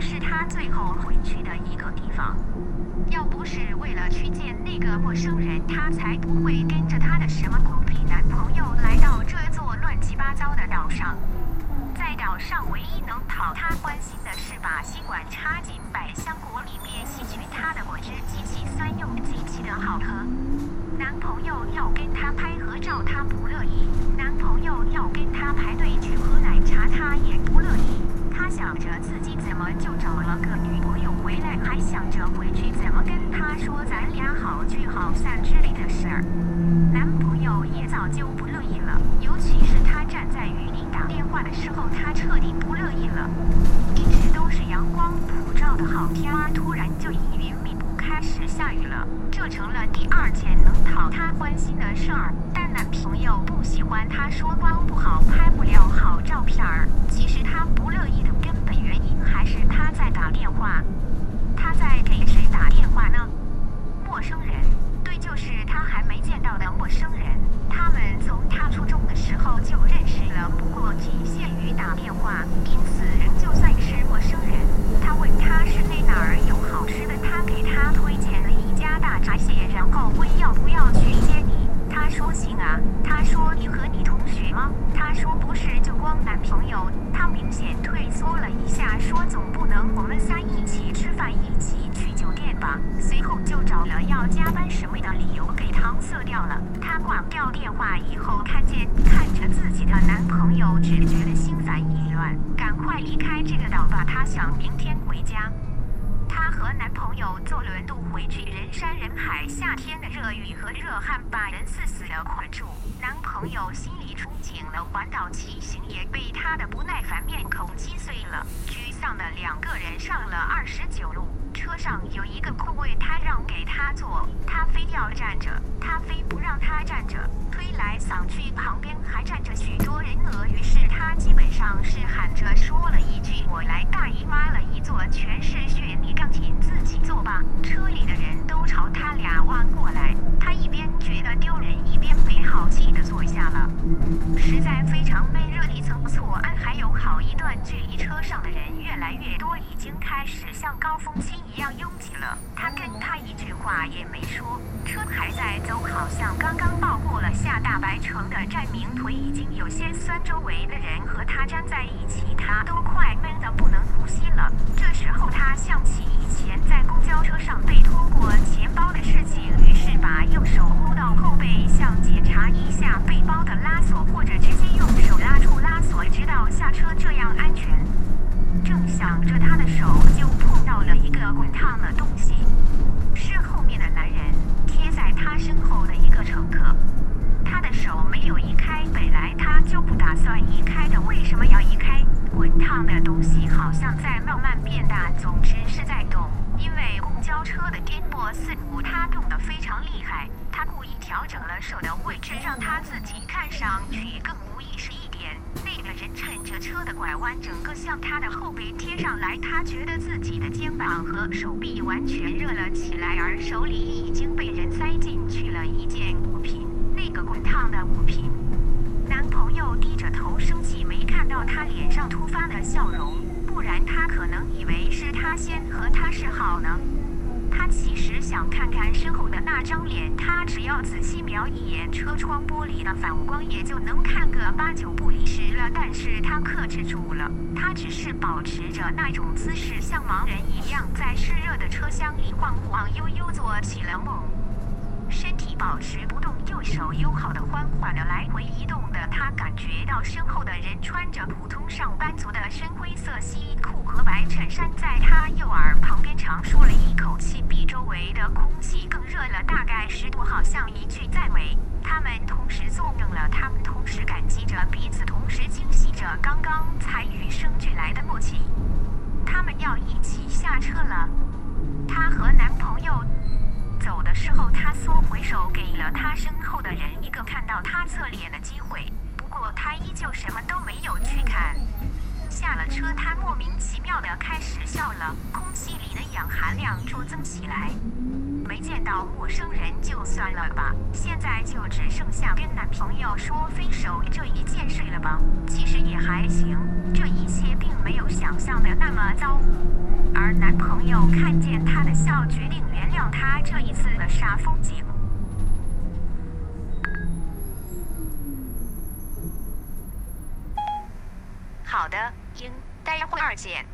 是他最后回去的一个地方。要不是为了去见那个陌生人，她才不会跟着她的什么苦逼男朋友来到这座乱七八糟的岛上。在岛上唯一能讨她欢心的是把吸管插进百香果里面吸取它的果汁，极其酸又极其的好喝。男朋友要跟她拍合照，她不乐意；男朋友要跟她排队去喝奶茶，她也不乐意。想着自己怎么就找了个女朋友回来，还想着回去怎么跟她说咱俩好聚好散之类的事儿。男朋友也早就不乐意了，尤其是他站在雨里打电话的时候，他彻底不乐意了。一直都是阳光普照的好天儿，突然就阴云，开始下雨了。这成了第二件能讨他欢心的事儿。但男朋友不喜欢他说光不好，拍不了好照片儿。其实他不乐意的根本原因还是他在打电话。他在给谁打电话呢？我们仨一起吃饭，一起去酒店吧。随后就找了要加班什么的理由给搪塞掉了。她挂掉电话以后，看见看着自己的男朋友，只觉得心烦意乱，赶快离开这个岛吧。她想明天回家。她和男朋友坐轮渡回去，人山人海，夏天的热雨和热汗把人死死地困住。男朋友心里憧憬了环岛骑行，也被她的不耐烦面孔击碎了。上的两个人上了二十九路，车上有一个空位，他让给他坐，他非要站着，他非不让他站着，推来搡去，旁边还站着。错安，还有好一段距离，车上的人越来越多，已经开始像高峰期一样拥挤了。他跟他一句话也没说，车还在走，好像刚刚报过了。下大白城的站名，腿已经有些酸。周围的人和他粘在一起，他都快闷得不能呼吸了。这时候他想起以前在公交车上被偷过钱包的事情，于是把右手护到后背，想检查一下背包的拉锁，或者直接用我知道，下车，这样安全。正想着，他的手就碰到了一个滚烫的东西，是后面的男人贴在他身后的一个乘客。他的手没有移开，本来他就不打算移开的，为什么要移开？滚烫的东西好像在慢慢变大，总之是在动。因为公交车的颠簸似乎他动得非常厉害。他故意调整了手的位置，让他自己看上去更。人趁着车的拐弯，整个向他的后背贴上来，他觉得自己的肩膀和手臂完全热了起来，而手里已经被人塞进去了一件物品。那个滚烫的物品。男朋友低着头生气，没看到他脸上突发的笑容，不然他可能以为是他先和他示好呢。他其实想看看身后的那张脸，他只要仔细瞄一眼车窗玻璃的反光，也就能看个八九不离十了。但克制住了，他只是保持着那种姿势，像盲人一样在湿热的车厢里晃晃悠悠做起了梦。身体保持不动，右手友好的、缓缓的来回移动的，他感觉到身后的人穿着普通上班族的深灰色西裤和白衬衫，在他右耳旁边长舒了一口气，比周围的空气更热了大概十度，好像一句赞美。他们同时作证了，他们同时感激着彼此，同着刚刚才与生俱来的默契。他们要一起下车了。她和男朋友。走的时候，他缩回手，给了他身后的人一个看到他侧脸的机会。不过他依旧什么都没有去看。下了车，他莫名其妙的开始笑了，空气里的氧含量骤增起来。没见到陌生人就算了吧，现在就只剩下跟男朋友说分手这一件事了吧。其实也还行，这一切并没有想象的那么糟。而男朋友看见她的笑，决定原谅她这一次的煞风景。好的，英，待会儿见。